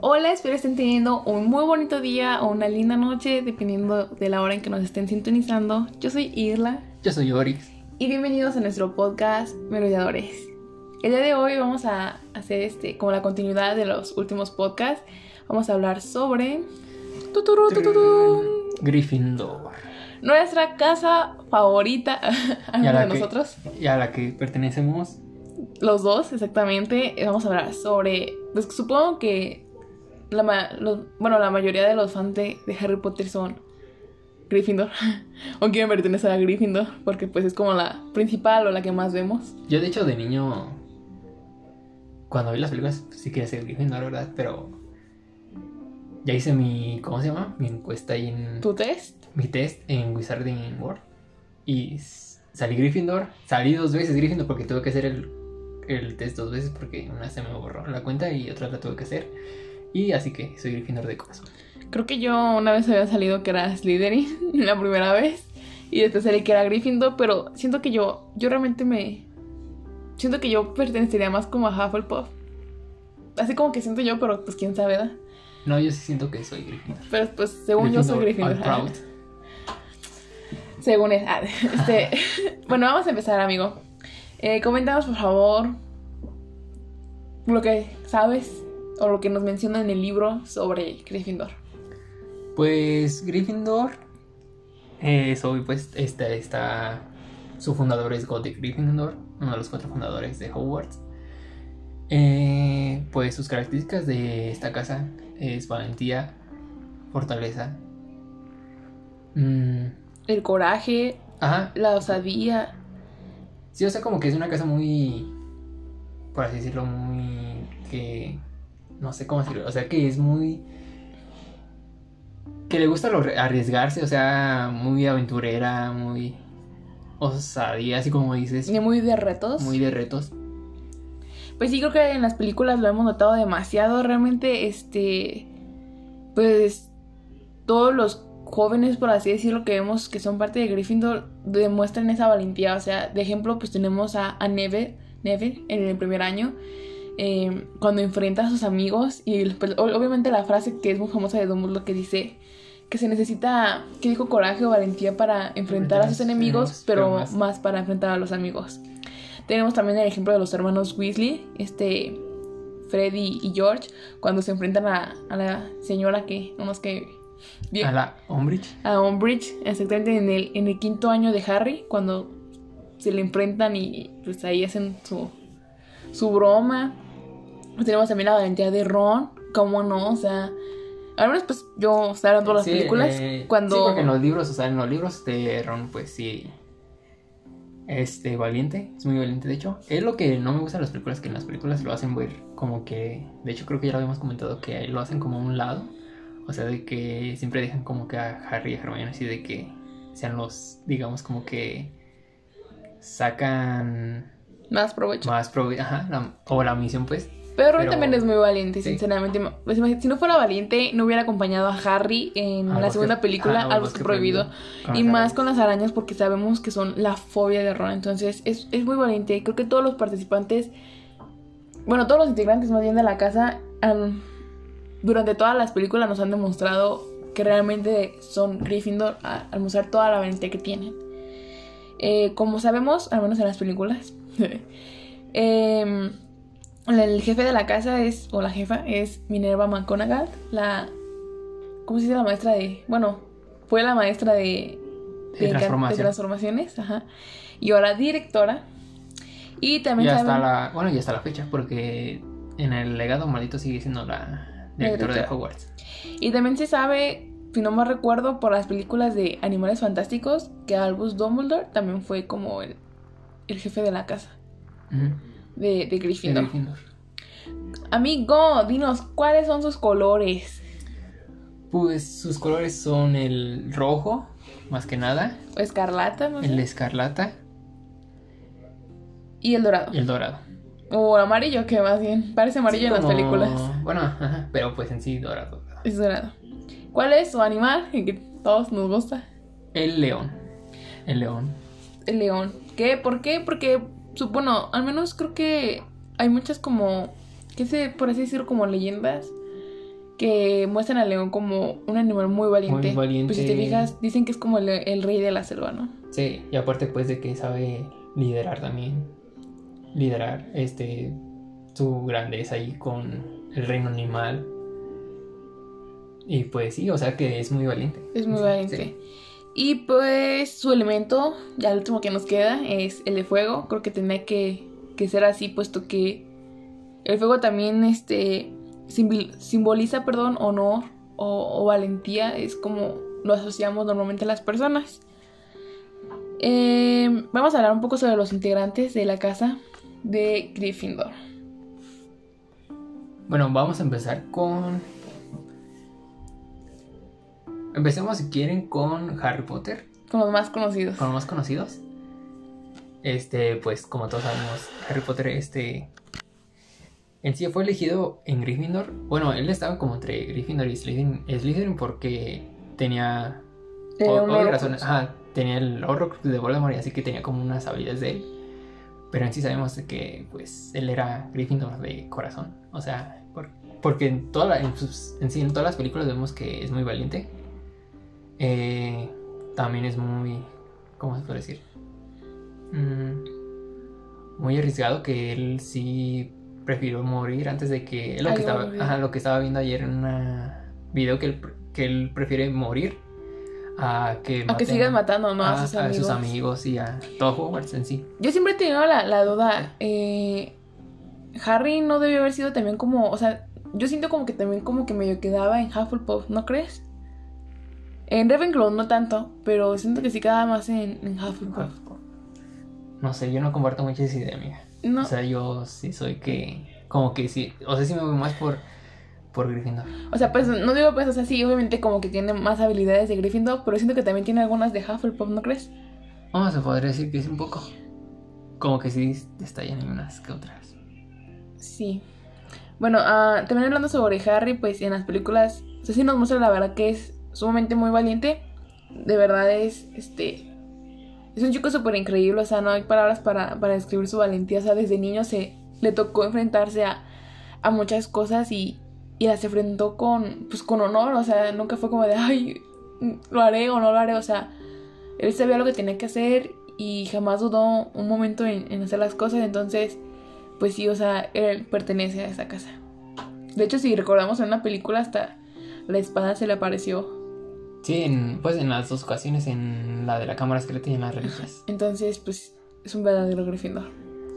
Hola, espero estén teniendo un muy bonito día o una linda noche, dependiendo de la hora en que nos estén sintonizando. Yo soy Irla. Yo soy Orix. Y bienvenidos a nuestro podcast Merodeadores. El día de hoy vamos a hacer este como la continuidad de los últimos podcasts. Vamos a hablar sobre tuturu, tuturu, Gryffindor. nuestra casa favorita a de que- nosotros. Y a la que pertenecemos. Los dos, exactamente. Vamos a hablar sobre. Pues supongo que. La los- bueno, la mayoría de los fans de, de Harry Potter son Gryffindor. o quieren pertenecer a Gryffindor. Porque pues es como la principal o la que más vemos. Yo, de hecho, de niño. Cuando vi las películas, sí quería ser Gryffindor, ¿verdad? Pero. Ya hice mi. ¿Cómo se llama? Mi encuesta ahí en. ¿Tu test? Mi test en Wizarding World. Y salí Gryffindor. Salí dos veces Gryffindor porque tuve que hacer el, el test dos veces porque una se me borró la cuenta y otra la tuve que hacer. Y así que soy Gryffindor de corazón. Creo que yo una vez había salido que era Slytherin la primera vez. Y después salí que era Gryffindor. Pero siento que yo. Yo realmente me. Siento que yo pertenecería más como a Hufflepuff. Así como que siento yo, pero pues quién sabe, ¿verdad? No, yo sí siento que soy Gryffindor. Pero pues según yo soy Gryffindor. proud. Según es. ah, este, bueno, vamos a empezar, amigo. Eh, coméntanos, por favor, lo que sabes o lo que nos menciona en el libro sobre Gryffindor. Pues Gryffindor. Eh, soy, pues, está, está. Su fundador es Godric Gryffindor, uno de los cuatro fundadores de Hogwarts. Eh, pues sus características de esta casa es valentía, fortaleza. mm, El coraje, ajá, la osadía. sí, o sea, como que es una casa muy. Por así decirlo, muy. que. No sé cómo decirlo, o sea, que es muy. que le gusta lo- arriesgarse, o sea, muy aventurera, muy osadía, así como dices, Y muy de retos. muy de retos. Pues sí, creo que en las películas lo hemos notado demasiado. Realmente, este. Pues. Todos los jóvenes, por así decirlo, que vemos que son parte de Gryffindor, demuestran esa valentía. O sea, de ejemplo, pues tenemos a, a Neville, Neville en el primer año. Eh, cuando enfrenta a sus amigos. Y pues, o- obviamente la frase que es muy famosa de Dumbledore que dice. Que se necesita, que dijo coraje o valentía para enfrentar a sus enemigos, pero más. más para enfrentar a los amigos. Tenemos también el ejemplo de los hermanos Weasley, este Freddy y George, cuando se enfrentan a, a la señora que, nomás que bien, A la Umbridge. a Umbridge, exactamente en el, en el quinto año de Harry, cuando se le enfrentan y pues ahí hacen su, su broma. Tenemos también la valentía de Ron, cómo no, o sea, al menos pues yo estaba viendo las Sí, películas eh, cuando... Sí, porque en los libros, o sea, en los libros de Ron, pues sí. Este, valiente, es muy valiente, de hecho. Es lo que no me gusta de las películas, que en las películas lo hacen ver como que. De hecho, creo que ya lo habíamos comentado, que lo hacen como a un lado. O sea, de que siempre dejan como que a Harry y a Hermione así de que sean los, digamos, como que sacan Más provecho. más prove ajá, la- o la misión, pues. Pero Ron también es muy valiente, Sí. sinceramente. Pues, si no fuera valiente, no hubiera acompañado a Harry en la segunda película, ajá, al bosque prohibido. Y más con las arañas, porque sabemos que son la fobia de Ron. Entonces, es, es muy valiente. Creo que todos los participantes, bueno, todos los integrantes más bien de la casa, durante todas las películas nos han demostrado que realmente son Gryffindor al mostrar toda la valentía que tienen. Eh, como sabemos, al menos en las películas, em, el jefe de la casa es, o la jefa, es Minerva McGonagall, la, ¿cómo se dice la maestra de, bueno, fue la maestra de, De transformación. de transformaciones, ajá, y ahora directora, y también hasta saben- la. Bueno, y hasta la fecha, porque en el legado maldito sigue siendo la directora de. Hogwarts. y también se sabe, si no me recuerdo, por las películas de Animales Fantásticos, que Albus Dumbledore también fue como el, el jefe de la casa, de, de De Gryffindor. Gryffindor. Amigo, dinos, ¿cuáles son sus colores? Pues sus colores son el rojo, más que nada, O escarlata, no sé. el escarlata Y el dorado. y el dorado. O amarillo, que más bien. Parece amarillo Sí, en las películas. Bueno, ajá, pero pues en sí dorado. Es dorado. ¿Cuál es su animal? Que todos nos gusta. El león. El león. El león. ¿Qué? ¿Por qué? Porque, bueno, al menos creo que hay muchas como, qué sé, por así decirlo, como leyendas que muestran al león como un animal muy valiente. Muy valiente. Pues si te fijas, dicen que es como el, el rey de la selva, ¿no? Sí, y aparte pues de que sabe liderar también. Liderar este su grandeza ahí con el reino animal. Y pues sí, o sea que es muy valiente. Es muy Sí. valiente. Y pues su elemento, ya el último que nos queda, es el de fuego. Creo que tenía que, que ser así, puesto que el fuego también este, simboliza perdón, honor o, o valentía. Es como lo asociamos normalmente a las personas. Eh, vamos a hablar un poco sobre los integrantes de la casa de Gryffindor. Bueno, vamos a empezar con. Empecemos si quieren con Harry Potter, Con los más conocidos. con los más conocidos. Este, pues como todos sabemos, Harry Potter, este. En sí fue elegido en Gryffindor. Bueno, él estaba como entre Gryffindor y Slytherin, Slytherin porque tenía. Un Horcrux. razones. Ajá, tenía el Horrocrux de Voldemort y así que tenía como unas habilidades de él. Pero en sí sabemos que pues él era Gryffindor de corazón. O sea, por- porque en, toda la- en, sus- en sí, en todas las películas vemos que es muy valiente. Eh, también es muy... ¿Cómo se puede decir? Mm, muy arriesgado que él sí prefirió morir antes de que... Lo Ay, que, estaba, ajá, lo que estaba viendo ayer en un video que él, que él prefiere morir a que, A que sigan matando, ¿no? a, a sus a amigos. sus amigos y a todo Hogwarts en sí. Yo siempre he tenido la, la duda. eh, Harry no debió haber sido también como. O sea, yo siento como que también como que medio quedaba en Hufflepuff, ¿no crees? En Ravenclaw no tanto, pero siento que sí quedaba más en, en Hufflepuff. No sé, yo no comparto mucho esa idea, amiga. No, O sea, yo sí soy que. Como que sí. O sea, sí me voy más por. Por Gryffindor. o sea, pues no digo pues, o sea, sí, obviamente como que tiene más habilidades de Gryffindor, pero siento que también tiene algunas de Hufflepuff, ¿no crees? Vamos a poder decir que es un poco. Como que sí estallan en unas que otras. Sí. Bueno, ah, también hablando sobre Harry, pues en las películas, o sea, sí nos muestra la verdad que es sumamente muy valiente. De verdad es, este, es un chico súper increíble, o sea, no hay palabras para, para describir su valentía. O sea, desde niño se le tocó enfrentarse a, a muchas cosas y, y las enfrentó con, pues, con honor, o sea, nunca fue como de, ay, lo haré o no lo haré, o sea, él sabía lo que tenía que hacer y jamás dudó un momento en, hacer las cosas, entonces pues sí, o sea, él pertenece a esa casa. De hecho, si recordamos en una película, hasta la espada se le apareció. Sí, en, pues en las dos ocasiones, en la de la cámara secreta y en las reliquias. Entonces, pues es un verdadero Gryffindor.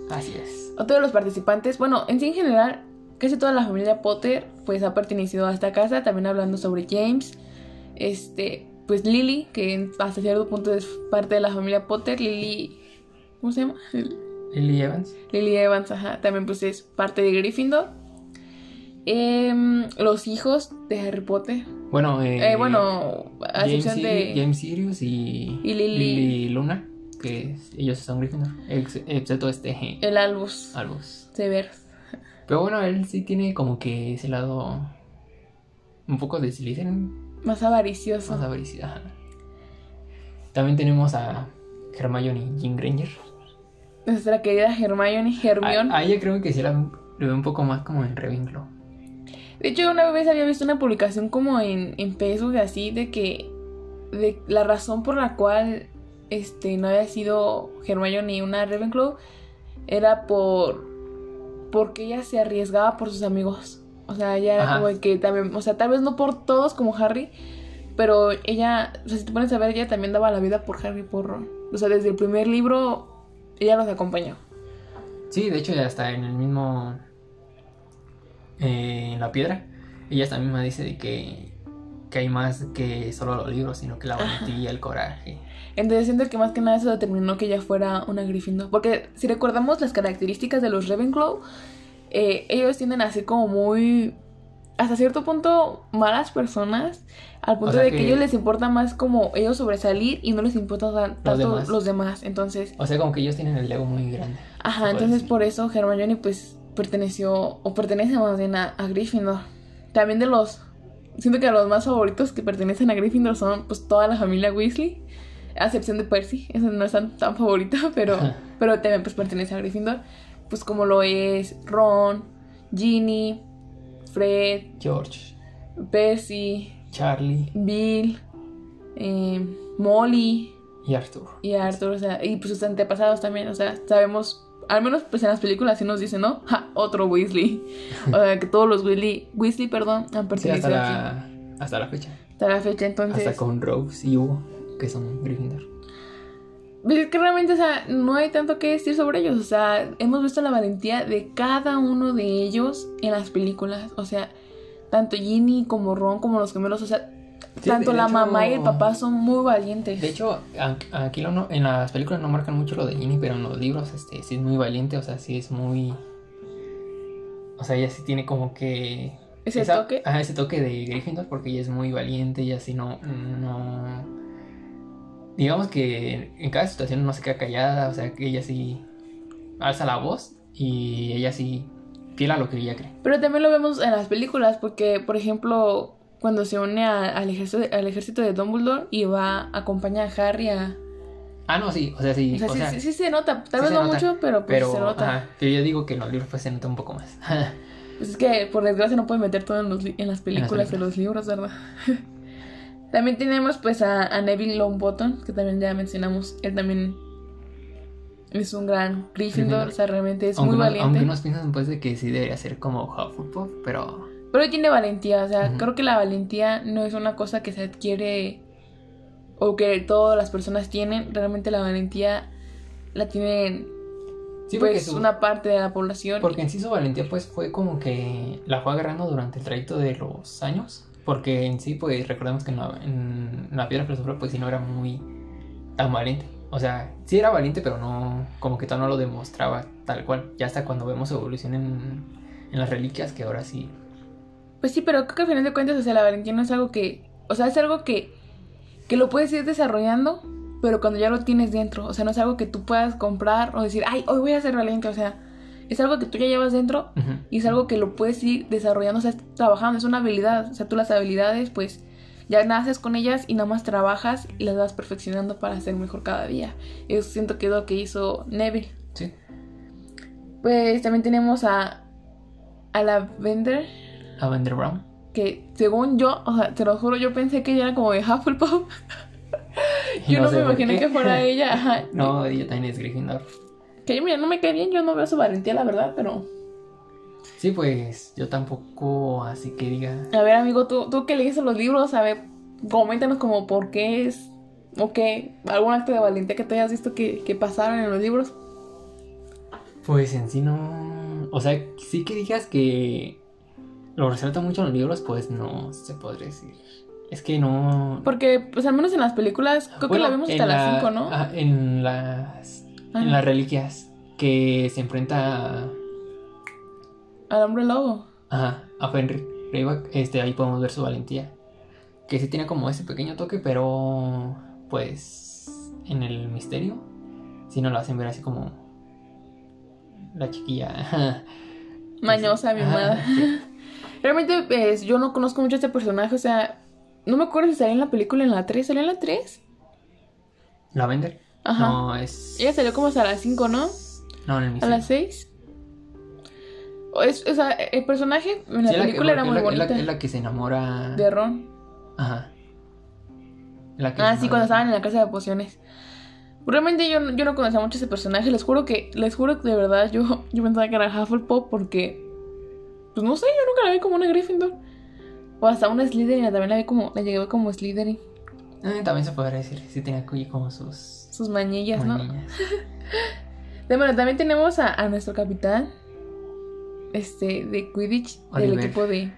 Así es. Otro de los participantes, bueno, en sí en general, casi toda la familia Potter, pues ha pertenecido a esta casa. También hablando sobre James, este, pues Lily, que hasta cierto punto es parte de la familia Potter. Lily, ¿cómo se llama? Lily Evans. Lily Evans, ajá, también pues es parte de Gryffindor. Em, los hijos de Harry Potter. Bueno, eh, Eh, bueno, a James, excepción de... James Sirius y, Y Lily- Luna, que es- ellos son Gryffindor, ex- excepto este El Albus Albus. Severus. Pero bueno, él sí tiene como que ese lado un poco de Slytherin, Más avaricioso. más avaricia. ajá. También tenemos a Hermione Jean Granger. Nuestra querida Hermione, Hermione. A, a ella creo que sí la, la veo un poco más como en Ravenclaw. De hecho, una vez había visto una publicación como en, en Facebook así de que de la razón por la cual este no había sido Hermione una Ravenclaw era por porque ella se arriesgaba por sus amigos. O sea, ella era como que también, o sea, tal vez no por todos como Harry, pero ella, o sea, si te pones a ver, ella también daba la vida por Harry por Ron. O sea, desde el primer libro ella los acompañó. Sí, de hecho ya está en el mismo... eh, en la piedra. Ella hasta misma dice de que, que hay más que solo los libros, sino que la valentía, el coraje. Entonces siento que más que nada eso determinó que ella fuera una Gryffindor. Porque si recordamos las características de los Ravenclaw, eh, ellos tienden a ser como muy, hasta cierto punto, malas personas. Al punto sea de que, que- a ellos les importa más como ellos sobresalir y no les importa tan- tanto demás. los demás. Entonces, O sea, como que ellos tienen el ego muy grande. ajá, entonces por eso Hermione pues perteneció, o pertenece más bien a, a Gryffindor. También de los, siento que los más favoritos que pertenecen a Gryffindor son pues toda la familia Weasley. A excepción de Percy, esa no es tan, tan favorita, pero, Ajá. pero también pues pertenece a Gryffindor. Pues como lo es Ron, Ginny, Fred, George. Percy, Charlie Bill, eh, Molly y Arthur. y Arthur, o sea, y pues sus antepasados también, o sea, sabemos, al menos pues en las películas sí nos dicen, ¿no? Ja, otro Weasley. O sea, que todos los Weasley, Weasley, perdón, han Sí, pertenecido hasta aquí la, hasta la fecha. hasta la fecha, entonces... Hasta con Rose y Hugo, que son Gryffindor. Pues es que realmente, o sea, no hay tanto que decir sobre ellos. O sea, hemos visto la valentía de cada uno de ellos en las películas. O sea, tanto Ginny como Ron como los gemelos. O sea, Sí, tanto la hecho- mamá y el papá son muy valientes. De hecho, aquí lo no- en las películas no marcan mucho lo de Ginny, pero en los libros este, sí es muy valiente, o sea, sí es muy... O sea, ella sí tiene como que... Ese esa- toque. Ajá, ese toque de Gryffindor porque ella es muy valiente y así no... no... Digamos que en cada situación no se queda callada, o sea, que ella sí alza la voz y ella sí fiel a lo que ella cree. Pero también lo vemos en las películas porque, por ejemplo, cuando se une a- al, ejército, al ejército de Dumbledore y va a acompañar a Harry a... Ah, no, sí, o sea, sí, O sea, o sí, sea, sí, sí se nota. Tal vez no nota, mucho, pero pues pero, se nota. ajá, pero yo digo que en los libros pues se nota un poco más. Pues es que por desgracia no pueden meter todo en, los li- en las películas de los libros, ¿verdad? también tenemos pues a, a Neville Longbottom, que también ya mencionamos. Él también es un gran Gryffindor, Gryffindor. o sea, realmente es aunque, muy uno- valiente. aunque unos piensan pues de que sí debería ser como Hufflepuff, pero Pero tiene valentía, o sea, creo que la valentía no es una cosa que se adquiere o que todas las personas tienen. Realmente la valentía la tienen sí porque pues su- una parte de la población. porque en sí su valentía pues fue como que la fue agarrando durante el trayecto de los años, porque en sí pues recordemos que en la, en la piedra filosofal pues sí no era muy tan valiente. O sea, sí era valiente, pero no, como que todavía no lo demostraba tal cual. Ya hasta cuando vemos su evolución en, en las reliquias, que ahora sí. Pues sí, pero creo que al final de cuentas, o sea, la valentía no es algo que. O sea, es algo que. que lo puedes ir desarrollando, pero cuando ya lo tienes dentro. O sea, no es algo que tú puedas comprar o decir, ay, hoy voy a ser valiente. O sea, es algo que tú ya llevas dentro y es algo que lo puedes ir desarrollando, o sea, trabajando. Es una habilidad. O sea, tú las habilidades, pues ya naces con ellas y nada más trabajas y las vas perfeccionando para ser mejor cada día. Eso siento que es lo que hizo Neville. Sí. Pues también tenemos a. a la Vender. Lavender Brown. que según yo, o sea, te lo juro, yo pensé que ella era como de Hufflepuff. Yo no, sé me imaginé que fuera ella. Ajá. No, ella también es Gryffindor. Que mira, no me cae bien, yo no veo su valentía, la verdad, pero... Sí, pues yo tampoco, así que diga. A ver, amigo, tú, tú que lees los libros, a ver, coméntanos como por qué es... O qué, algún acto de valentía que te hayas visto que, que pasaron en los libros. Pues en sí no. O sea, sí que digas que lo resalta mucho en los libros, pues no se podría decir. Es que no. Porque, pues al menos en las películas, creo Bueno, que la vimos hasta las la- 5, ¿no? ah, en las. Ah. En las reliquias. Que se enfrenta a, Al hombre lobo. ajá, a Fenrir Este, ahí podemos ver su valentía. Que sí tiene como ese pequeño toque, pero. Pues. En el misterio. Sí nos lo hacen ver así como. La chiquilla. Mañosa, mi madre. Realmente, pues, yo no conozco mucho a este personaje, o sea... No me acuerdo si salía en la película en la 3. ¿Salió en la 3? ¿La vender? Ajá. No, es. Ella salió como hasta las 5, ¿no? No, en el A misterio. las 6. O, es- o sea, el personaje en la Sí, película que- era muy la- es bonita. la- Es la que se enamora. De Ron. Ajá. La que Ah, sí, cuando estaban en la casa de pociones. Realmente yo, no- yo no conocía mucho ese personaje. Les juro que, les juro que de verdad yo, yo pensaba que era Hufflepuff porque. Pues no sé, yo nunca la vi como una Gryffindor. O hasta una Slytherin, también la vi como. La llegué a ver como Slytherin. Eh, también se podría decir. Sí, tenía como sus. Sus mañillas, ¿no? mañillas. De- Bueno, también tenemos a, a nuestro capitán. Este, de Quidditch, del equipo de,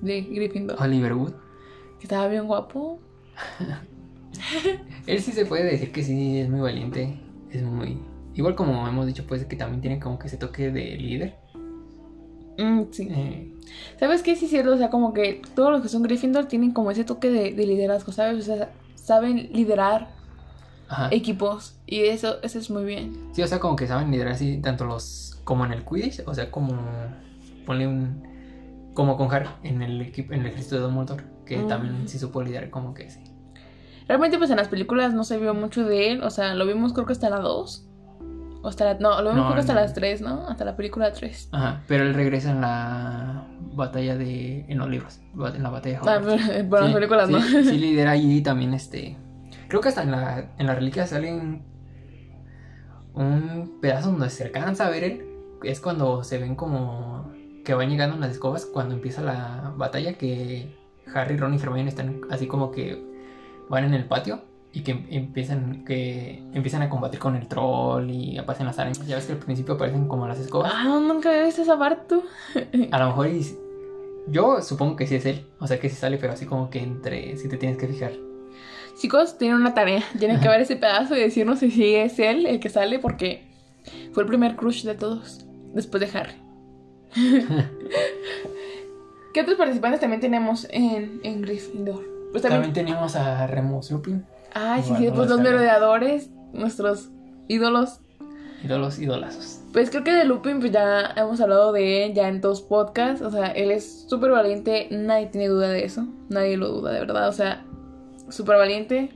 de Gryffindor. Oliver Wood. Que estaba bien guapo. Él sí se puede decir que sí es muy valiente. Es muy. Igual como hemos dicho, pues que también tiene como que ese toque de líder. Mm, sí. Eh, ¿Sabes qué? Sí es cierto, o sea, como que todos los que son Gryffindor tienen como ese toque de, de liderazgo, ¿sabes? O sea, saben liderar ajá. equipos y eso, eso es muy bien. Sí, o sea, como que saben liderar así, tanto los. como en el Quidditch, o sea, como. Ponle un. Como con Harry en el equipo, en el ejército de Dumbledore, que Mm. también sí supo liderar como que sí. Realmente pues en las películas no se vio mucho de él, o sea, lo vimos creo que hasta la 2 O hasta la, no, lo vemos No, creo que hasta no. las 3, ¿no? Hasta la película 3. Ajá, pero él regresa en la batalla de... en los libros, en la batalla de Ah, pero, pero en las Sí, películas no. sí, lidera allí también este... Creo que hasta en la, en la reliquia sale un, pedazo donde se alcanza a ver él. Es cuando se ven como que van llegando las escobas cuando empieza la batalla que Harry, Ron y Hermione están así como que van en el patio y que em- empiezan que empiezan a combatir con el troll y aparecen las arañas. Ya ves que al principio aparecen como las escobas. Ah, nunca había visto esa parte. A lo mejor y- yo supongo que sí es él, o sea que sí sale, pero así como que entre si te tienes que fijar. Chicos, tienen una tarea. Tienen que ver ese pedazo y decirnos si sí es él el que sale porque fue el primer crush de todos. Después de Harry. ¿Qué otros participantes también tenemos en, en Gryffindor? Pues También también. teníamos a Remus Lupin, Ay, sí, sí, pues lo los merodeadores, nuestros ídolos. ídolos idolazos. Pues creo que de Lupin, pues ya hemos hablado de él ya en dos podcasts. O sea, él es súper valiente, nadie tiene duda de eso. Nadie lo duda, de verdad. O sea, súper valiente.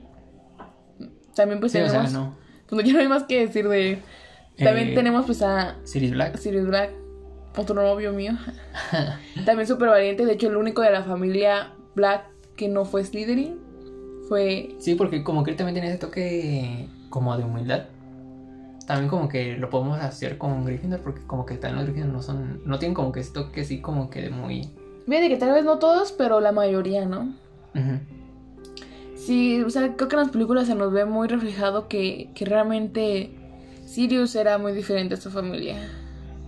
También pues Sí, o tenemos. sea, no. Pues ya no hay más que decir de él. También Eh, tenemos pues a Sirius Black. Sirius Black, otro novio mío. También súper valiente. De hecho, el único de la familia Black que no fue Slytherin fue. Sí, porque como que él también tiene ese toque como de humildad. También como que lo podemos hacer con Gryffindor porque como que también los Gryffindor no son no tienen como que ese toque así como que de muy Fíjate que tal vez no todos, pero la mayoría, ¿no? Sí, o sea, creo que en las películas se nos ve muy reflejado que, que realmente Sirius era muy diferente a su familia.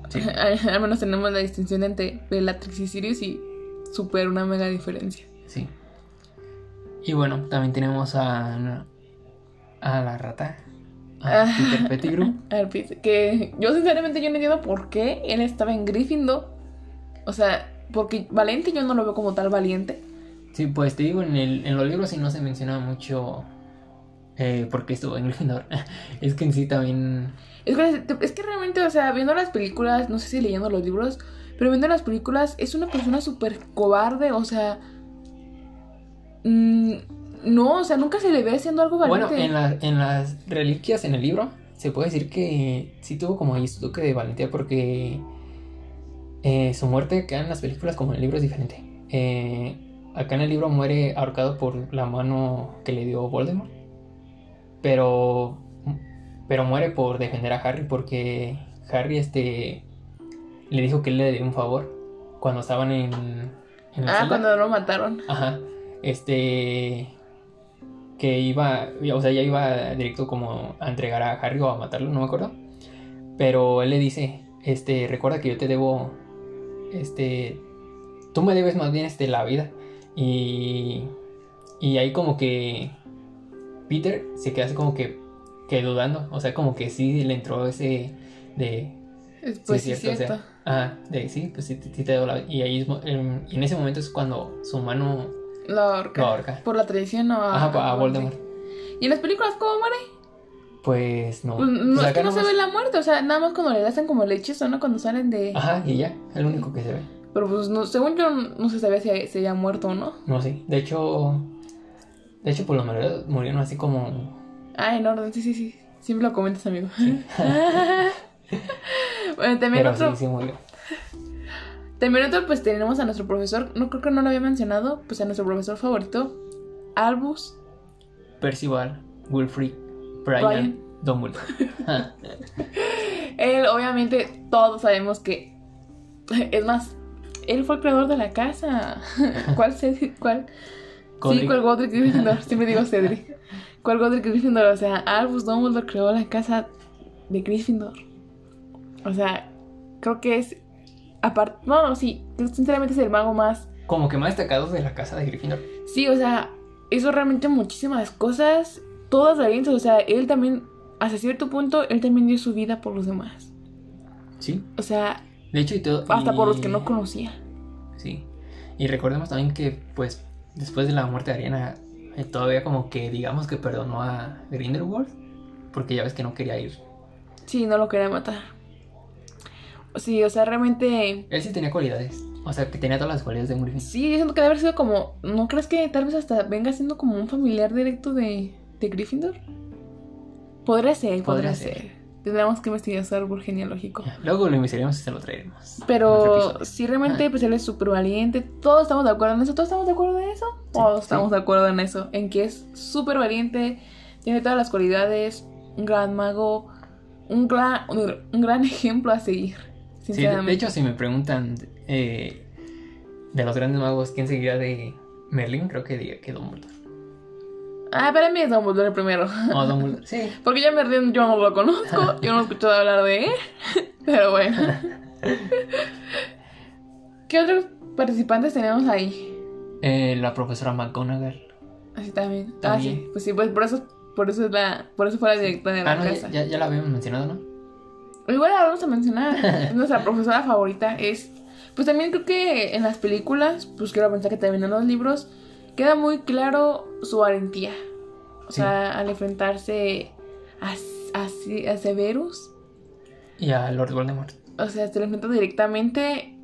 Sí. Al menos tenemos la distinción entre Bellatrix y Sirius y super una mega diferencia. Sí. Y bueno, también tenemos a a la rata, a Ah. Peter Pettigrew. Que yo sinceramente yo no entiendo por qué él estaba en Gryffindor. O sea, porque valiente yo no lo veo como tal valiente. Sí, pues te digo, en, el, en los libros sí no se menciona mucho eh, porque estuvo en Gryffindor. es que en sí también... Es que, es que realmente, o sea, viendo las películas, no sé si leyendo los libros, pero viendo las películas es una persona súper cobarde, o sea... mm, no, o sea, nunca se le ve haciendo algo valiente. Bueno, en, la- en las reliquias en el libro se puede decir que sí tuvo como ahí su toque de valentía porque eh, su muerte acá en las películas como en el libro es diferente. Eh, acá en el libro muere ahorcado por la mano que le dio Voldemort. Pero, pero muere por defender a Harry porque Harry este, le dijo que él le debía un favor cuando estaban en, en la Ah, celda. cuando lo mataron. Ajá. Este. Que iba. O sea, ya iba directo como a entregar a Harry o a matarlo, no me acuerdo. Pero él le dice: Este, recuerda que yo te debo. Este. Tú me debes más bien este, la vida. Y. Y ahí como que. Peter se queda así como que. Que dudando. O sea, como que sí le entró ese. De. Pues sí, es cierto. cierto, o sea, Ajá, de sí, pues sí, sí te doy la Y ahí en ese momento es cuando su mano Lo ahorca. lo ahorca. Por la tradición o a, Ajá, a Voldemort. ¿Y en las películas cómo muere? Pues no. Pues no, Pues es que no se ve la muerte, o sea, nada más cuando le hacen como hechizo, ¿no? Cuando salen de... Ajá, y ya, el único que se ve. Pero pues no, según yo no se sabía si se había muerto o no. No sé. De hecho. De hecho, por lo menos murieron así como. Ah, en orden, sí, sí, sí. Siempre lo comentas, amigo. bueno, también Pero otro, sí, sí murió. También otro, pues tenemos a nuestro profesor, no creo que no lo había mencionado, pues a nuestro profesor favorito, Albus. Percival, Wilfrid, Brian, Brian. Dumbledore. Él, obviamente, todos sabemos que, es más, él fue el creador de la casa. ¿Cuál Cedric? ¿Cuál? Sí. ¿cuál Godric Gryffindor? Siempre digo Cedric. ¿Cuál Godric Gryffindor? O sea, Albus Dumbledore creó la casa de Gryffindor. O sea, creo que es. Aparte. No, no, sí. Sinceramente es el mago más. Como que más destacados de la casa de Gryffindor. Sí, o sea, hizo realmente muchísimas cosas. Todas valientes. O sea, él también. Hasta cierto punto, él también dio su vida por los demás. Sí. O sea, De hecho, y todo. hasta por los que no conocía. Sí. Y recordemos también que, pues, después de la muerte de Ariana, eh, todavía como que digamos que perdonó a Grindelwald. Porque ya ves que no quería ir. Sí, no lo quería matar. Sí, o sea, realmente. Él sí tenía cualidades. O sea, que tenía todas las cualidades de Griffin. Sí, yo siento que debe haber sido como. ¿No crees que tal vez hasta venga siendo como un familiar directo de, de Gryffindor? Podría ser, podría, ser. ser. Tendremos que investigar su árbol genealógico. Luego lo investigaremos y se lo traeremos. Pero sí, realmente, pues él es súper valiente. Todos estamos de acuerdo en eso. ¿Todos estamos de acuerdo en eso? Todos sí. estamos de acuerdo en eso. En que es súper valiente. Tiene todas las cualidades. Un gran mago. Un gran, un, un gran ejemplo a seguir. Sí, de, hecho, si me preguntan eh, de los grandes magos, ¿quién seguiría de Merlin? Creo que diría que Dumbledore. Ah, para mí es Dumbledore el primero. O Dumbledore, sí. Porque ya me río, yo no lo conozco. Yo no he escuchado hablar de él. Pero bueno. ¿Qué otros participantes tenemos ahí? Eh, la profesora McGonagall. Así también. Ah, También. sí. Pues sí, pues por eso, por eso es la, por eso fue la directora de la Ah, no, casa. ya, ya, ya la habíamos mencionado, ¿no? Igual la vamos a mencionar. Es nuestra profesora favorita. Es. Pues también creo que en las películas, pues quiero pensar que también en los libros, queda muy claro su valentía. O Sí. sea, al enfrentarse a, a, a Severus. Y a Lord Voldemort. O sea, se lo enfrenta directamente.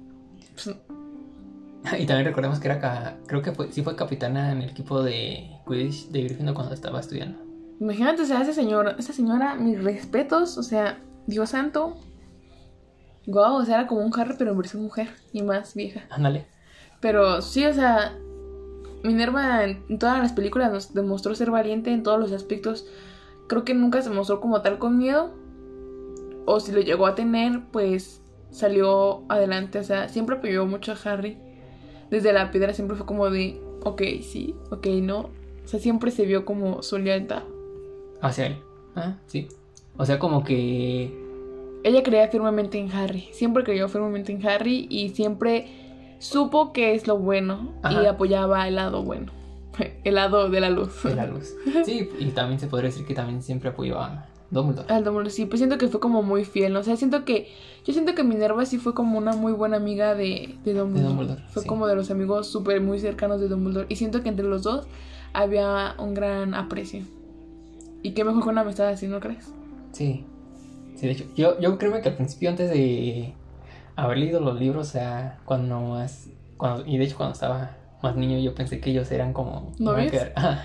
pues, Y también recordemos que era, creo que fue, sí fue capitana en el equipo de Quidditch de Gryffindor cuando estaba estudiando. imagínate, o sea, esa señora, esa señora, mis respetos, o sea, Dios santo. Guau, o sea, era como un Harry, pero en versión mujer y más vieja. Ándale. Pero sí, o sea, Minerva en todas las películas nos demostró ser valiente en todos los aspectos. Creo que nunca se mostró como tal con miedo. O si lo llegó a tener, pues salió adelante. O sea, siempre apoyó mucho a Harry. Desde la piedra siempre fue como de, ok, sí, ok, no. O sea, siempre se vio como su lealtad. Hacia él. Ah, sí. O sea, como que. Ella creía firmemente en Harry. Siempre creyó firmemente en Harry y siempre supo que es lo bueno y apoyaba el lado bueno. El lado de la luz. de la luz. Sí, y también se podría decir que también siempre apoyó a Dumbledore. Al Dumbledore, sí, pues siento que fue como muy fiel. O sea, siento que. Yo siento que Minerva sí fue como una muy buena amiga de, de Dumbledore. De Dumbledore, fue sí. como de los amigos súper muy cercanos de Dumbledore. Y siento que entre los dos había un gran aprecio. Y qué mejor que una amistad así, ¿no crees? Sí. Sí, de hecho, yo, yo creo que al principio, antes de haber leído los libros, o sea, cuando más. Cuando, y de hecho, cuando estaba más niño, yo pensé que ellos eran como. ¿Novios? iban a quedar-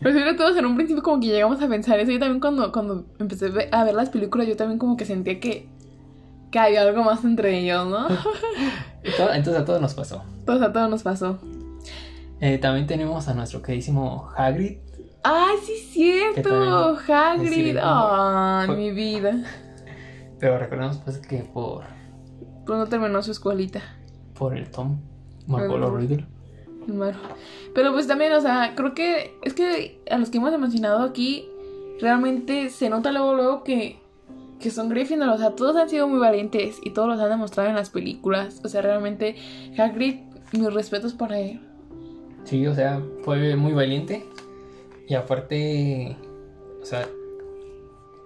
Pero todos en un principio como que llegamos a pensar eso. Yo también cuando, cuando empecé a ver las películas, yo también como que sentía que, que había algo más entre ellos, ¿no? Entonces a todos nos pasó. Entonces a todos nos pasó. Eh, también tenemos a nuestro queridísimo Hagrid. ¡Ay, sí es cierto! Hagrid. ¡Ay, fue- mi vida! Pero recordemos pues que por, Pues no terminó su escuelita. por el Tom Marvolo Ujú. Riddle. Pero pues también, o sea, creo que es que a los que hemos mencionado aquí, realmente se nota luego, luego que, que son Gryffindor. O sea, todos han sido muy valientes y todos los han demostrado en las películas. O sea, realmente, Hagrid, mis respetos para él. Sí, o sea, fue muy valiente. Y aparte, o sea,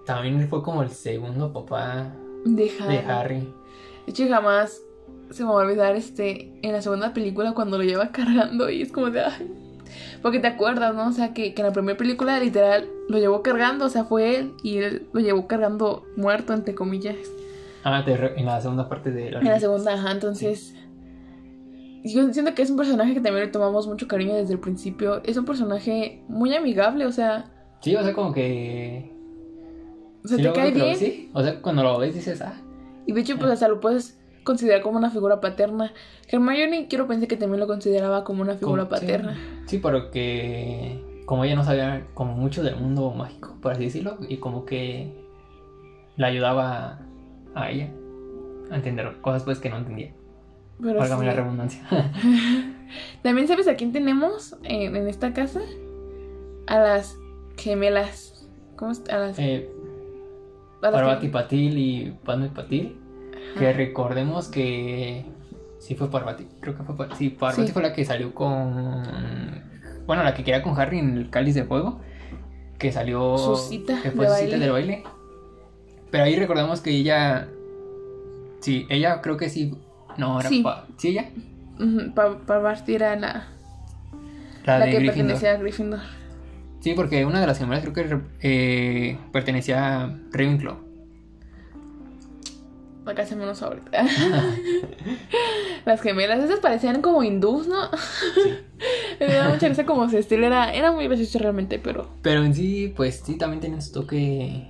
también fue como el segundo papá De Harry. de Harry. De hecho, jamás se me va a olvidar este en la segunda película cuando lo lleva cargando y es como de ay. Porque te acuerdas, ¿no? O sea, que, que en la primera película literal lo llevó cargando, o sea, fue él y él lo llevó cargando muerto, entre comillas. Ah, te re- en la segunda parte de la En la segunda, ajá, entonces. Yo siento que es un personaje que también le tomamos mucho cariño desde el principio. Es un personaje muy amigable, o sea, Sí, o sea, como que. o sea sí te cae bien. Sí, o sea, cuando lo ves dices, ah, Y de hecho, pues hasta lo puedes considerar como una figura paterna. Hermione quiero pensar que también lo consideraba como una figura como- sí. paterna. Sí, porque como ella no sabía como mucho del mundo mágico, por así decirlo, y como que le ayudaba a ella a entender cosas pues que no entendía. Pero Válgame sí. la redundancia. También sabes a quién tenemos en, en esta casa? A las gemelas. ¿Cómo? A las, eh, a las Parvati gem- Patil y Padme Patil, que recordemos que sí fue Parvati, creo que fue Par- sí, Parvati Sí. fue la que salió con bueno, la que quería con Harry en el cáliz de fuego, que salió Su cita que fue de su cita del baile. Pero ahí recordamos que ella sí, ella creo que sí no era Sí. pa- sí ella Pa- Parvati era la, la, la de que Gryffindor. pertenecía a Gryffindor. Sí, porque una de las gemelas creo que eh, pertenecía a Ravenclaw. La casa menos ahorita. Las gemelas, esas parecían como hindús, ¿no? Me daba mucha risa como su estilo era, era muy gracioso realmente, pero Pero en sí, pues sí, también tienen su toque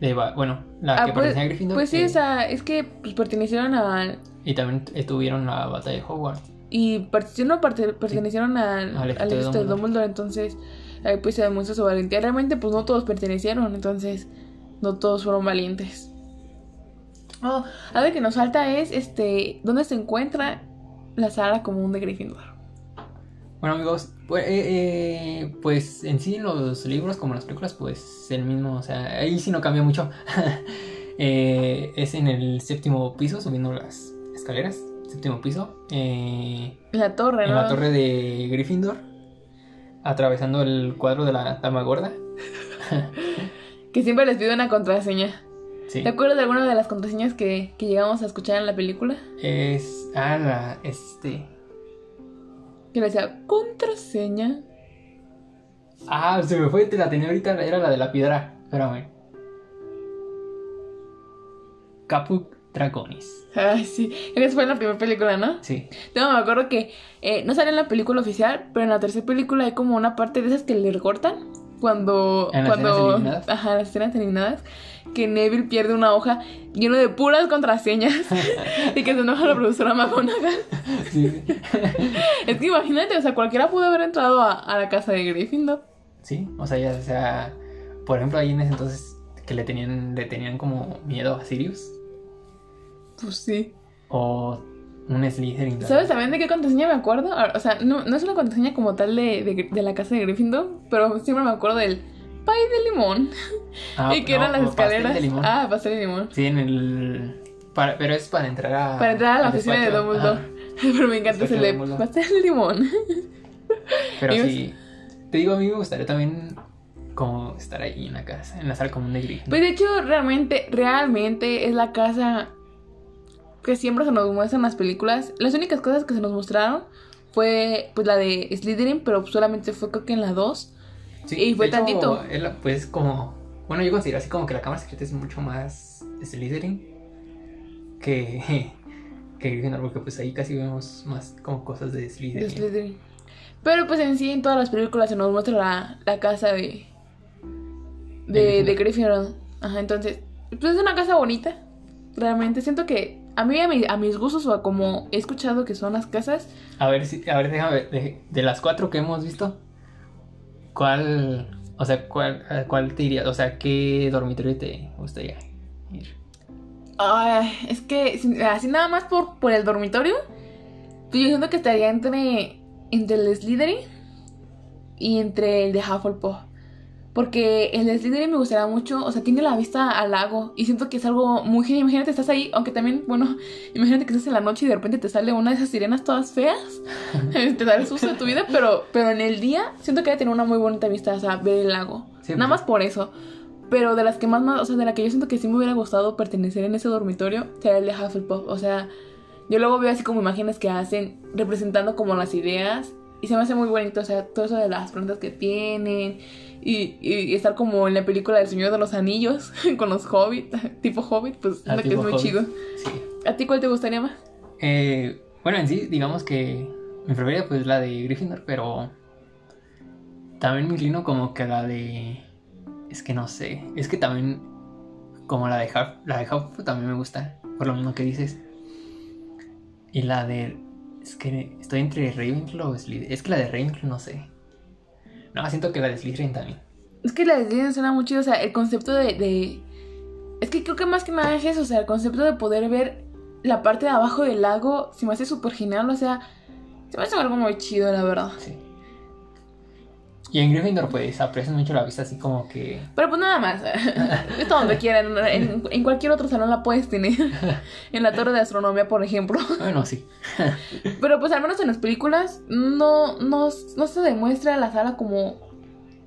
De, bueno, la Ah, que pues, pertenecía a Gryffindor. pues sí, eh, o sea, es que pues, pertenecieron al... Y también tuvieron la batalla de Hogwarts. Y pertenecieron, pertenecieron al, Al ejército de ejército de Dumbledore. Dumbledore, entonces ahí pues se demuestra su valentía. Realmente pues no todos pertenecieron, entonces no todos fueron valientes. Oh, algo que nos falta es este dónde se encuentra la sala común de Gryffindor. Bueno amigos, pues, eh, eh, pues en sí los libros como las películas pues el mismo, o sea, ahí sí no cambia mucho. Eh, es en el séptimo piso, subiendo las escaleras, séptimo piso, eh, La torre, en ¿no? la torre de Gryffindor, atravesando el cuadro de la dama gorda. Que siempre les pide una contraseña. Sí. ¿Te acuerdas de alguna de las contraseñas que, que llegamos a escuchar en la película? Es, ah, la, este, Que le decía contraseña. ah, se me fue, te la tenía ahorita, era la de la piedra, espérame. Caput Dragonis, Ay, sí. Esa fue en la primera película, ¿no? sí. No, me acuerdo que eh, no sale en la película oficial, pero en la tercera película hay como una parte de esas que le recortan cuando ¿En las escenas cuando eliminadas? ajá, las escenas eliminadas que Neville pierde una hoja lleno de puras contraseñas y que se enoja la profesora McGonagall. Sí. Es que imagínate, o sea, cualquiera pudo haber entrado a, a la casa de Gryffindor. Sí, o sea, ya sea, por ejemplo, ahí en ese entonces que le tenían, le tenían como miedo a Sirius Pues sí. o un Slytherin. ¿no? ¿Sabes también de qué contraseña me acuerdo? Ah, O sea, no, no es una contraseña como tal de, de, de la casa de Gryffindor, pero siempre me acuerdo del pay de limón. Ah, y que no, eran las pastel escaleras. de limón. Ah, pastel de limón. Sí, en el, para- pero es para entrar a. Para entrar a la oficina de. Dumbledore. Ajá, Pero me encanta ese de pastel de limón. Pero Y sí, te digo, a mí me gustaría también como estar ahí en la casa, en la sala común de Gryffindor. Pues de hecho, realmente, realmente es la casa que siempre se nos muestra en las películas. Las únicas cosas que se nos mostraron fue pues la de Slytherin, pero solamente fue creo que en la 2. Sí, y fue hecho, tantito. pues como. Bueno, yo considero así como que la cámara secreta es mucho más Slytherin que. que Gryffindor, porque pues ahí casi vemos más como cosas de de Slytherin. Slytherin. Pero pues en sí, en todas las películas se nos muestra la, la casa de. de, De de Gryffindor. Ajá, entonces, pues es una casa bonita. Realmente siento que a mí, a, mi- a mis gustos, o a como he escuchado que son las casas, A ver, si, a ver, déjame ver. De, de las cuatro que hemos visto, ¿cuál. O sea, ¿cuál, cuál te iría? O sea, ¿qué dormitorio te gustaría ir? Ay, es que así nada más por, por el dormitorio, pues yo siento que estaría entre, entre el Slytherin y entre el de Hufflepuff. Porque el de Slytherin me gustaría mucho, o sea, tiene la vista al lago y siento que es algo muy genial. Imagínate, estás ahí, aunque también, bueno, imagínate que estás en la noche y de repente te sale una de esas sirenas todas feas. te da el susto de tu vida, pero, pero en el día siento que debe tener una muy bonita vista, o sea, ver el lago. Nada más por eso. Pero de las que más, más, o sea, de la que yo siento que sí me hubiera gustado pertenecer en ese dormitorio, sería el de Hufflepuff. O sea, yo luego veo así como imágenes que hacen representando como las ideas y se me hace muy bonito, o sea, todo eso de las plantas que tienen y, y estar como en la película del Señor de los Anillos con los hobbits, tipo hobbit, pues Ah, que es muy Hobbit. chido. Sí. ¿A ti cuál te gustaría más? Eh, bueno, en sí, digamos que mi preferida pues la de Gryffindor, pero también me inclino como que la de... Es que no sé, es que también como la de Huff, la de Hufflepuff también me gusta, por lo mismo que dices. Y la de... Es que estoy entre Ravenclaw o Slytherin. Es que la de Ravenclaw no sé. No, siento que la de Slytherin también. Es que la de Slytherin suena muy chido, o sea, el concepto de, de- Es que creo que más que nada es eso, o sea, el concepto de poder ver la parte de abajo del lago se me hace súper genial, o sea, se me hace algo muy chido, la verdad. Sí. Y en Gryffindor pues aprecian mucho la vista así como que... Pero pues nada más, esto donde quieran, en, en cualquier otro salón la puedes tener, en la torre de astronomía, por ejemplo. Bueno, sí. Pero pues al menos en las películas no, no, no se demuestra la sala como,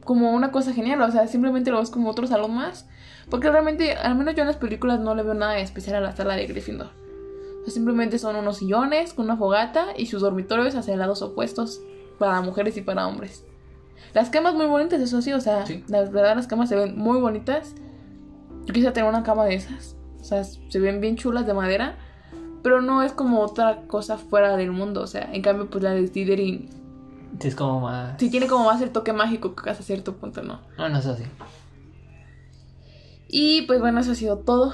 como una cosa genial, o sea, simplemente lo ves como otro salón más. Porque realmente, al menos yo en las películas no le veo nada de especial a la sala de Gryffindor. O sea, simplemente son unos sillones con una fogata y sus dormitorios hacia lados opuestos para mujeres y para hombres. Las camas muy bonitas, eso sí, o sea, Sí. las verdad las camas se ven muy bonitas. Yo quisiera tener una cama de esas. O sea, se ven bien chulas de madera. Pero no es como otra cosa fuera del mundo. O sea, en cambio, pues la de Slytherin Sí, es como más... sí tiene como más el toque mágico que hasta cierto punto, ¿no? No, no es así. Y pues bueno, eso ha sido todo.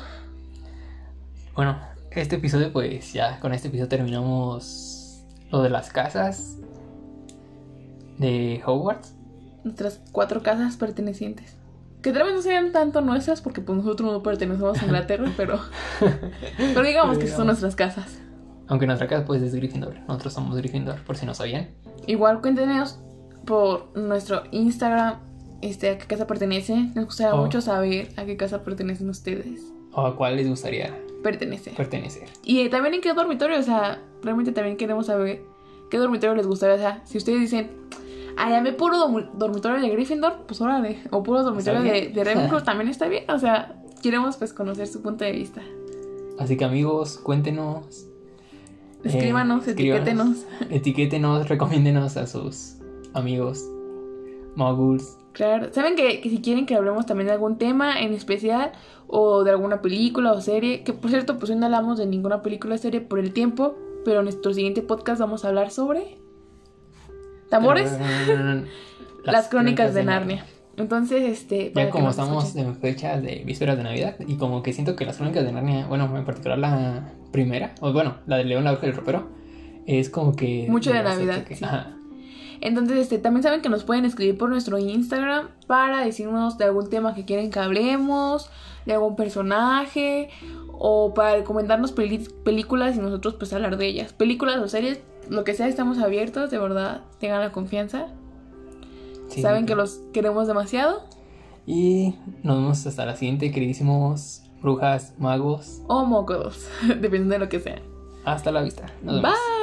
Bueno, este episodio, pues ya con este episodio terminamos lo de las casas de Hogwarts. Nuestras cuatro casas pertenecientes. Que tal vez no sean tanto nuestras porque pues nosotros no pertenecemos a Inglaterra, pero, pero digamos que son nuestras casas. Aunque nuestra casa pues es Gryffindor. Nosotros somos Gryffindor, por si no sabían. Igual cuéntenos por nuestro Instagram este, a qué casa pertenece. Nos gustaría Oh. mucho saber a qué casa pertenecen ustedes. ¿O a cuál les gustaría Pertenece. pertenecer? Y eh, también en qué dormitorio, o sea, realmente también queremos saber qué dormitorio les gustaría. O sea, si ustedes dicen, ay, a mí puro dorm- dormitorio de Gryffindor, pues órale. O puro dormitorio de, de Ravenclaw también está bien. O sea, queremos pues conocer su punto de vista. Así que amigos, cuéntenos. eh, Escríbanos, escríbanos, etiquétenos. Etiquétenos, recomiéndenos a sus amigos. Moguls. Claro, saben que, que si quieren que hablemos también de algún tema en especial o de alguna película o serie, que por cierto, pues hoy no hablamos de ninguna película o serie por el tiempo, pero en nuestro siguiente podcast vamos a hablar sobre tambores, las, crónicas, de, Narnia. Entonces, este, Ya como estamos en fechas de vísperas de Navidad y como que siento que las crónicas de Narnia, bueno, en particular la primera, o bueno, la de León, la bruja y el ropero, es como que... Mucho de Navidad, que- sí. Ajá. Entonces, este, también saben que nos pueden escribir por nuestro Instagram para decirnos de algún tema que quieren que hablemos, de algún personaje, o para recomendarnos películas y nosotros pues hablar de ellas. Películas o series, lo que sea, estamos abiertos, de verdad, tengan la confianza. Sí, saben que los queremos demasiado. Y nos vemos hasta la siguiente, queridísimos brujas, magos. O mocos, dependiendo de lo que sea. Hasta la vista. Nos vemos. Bye.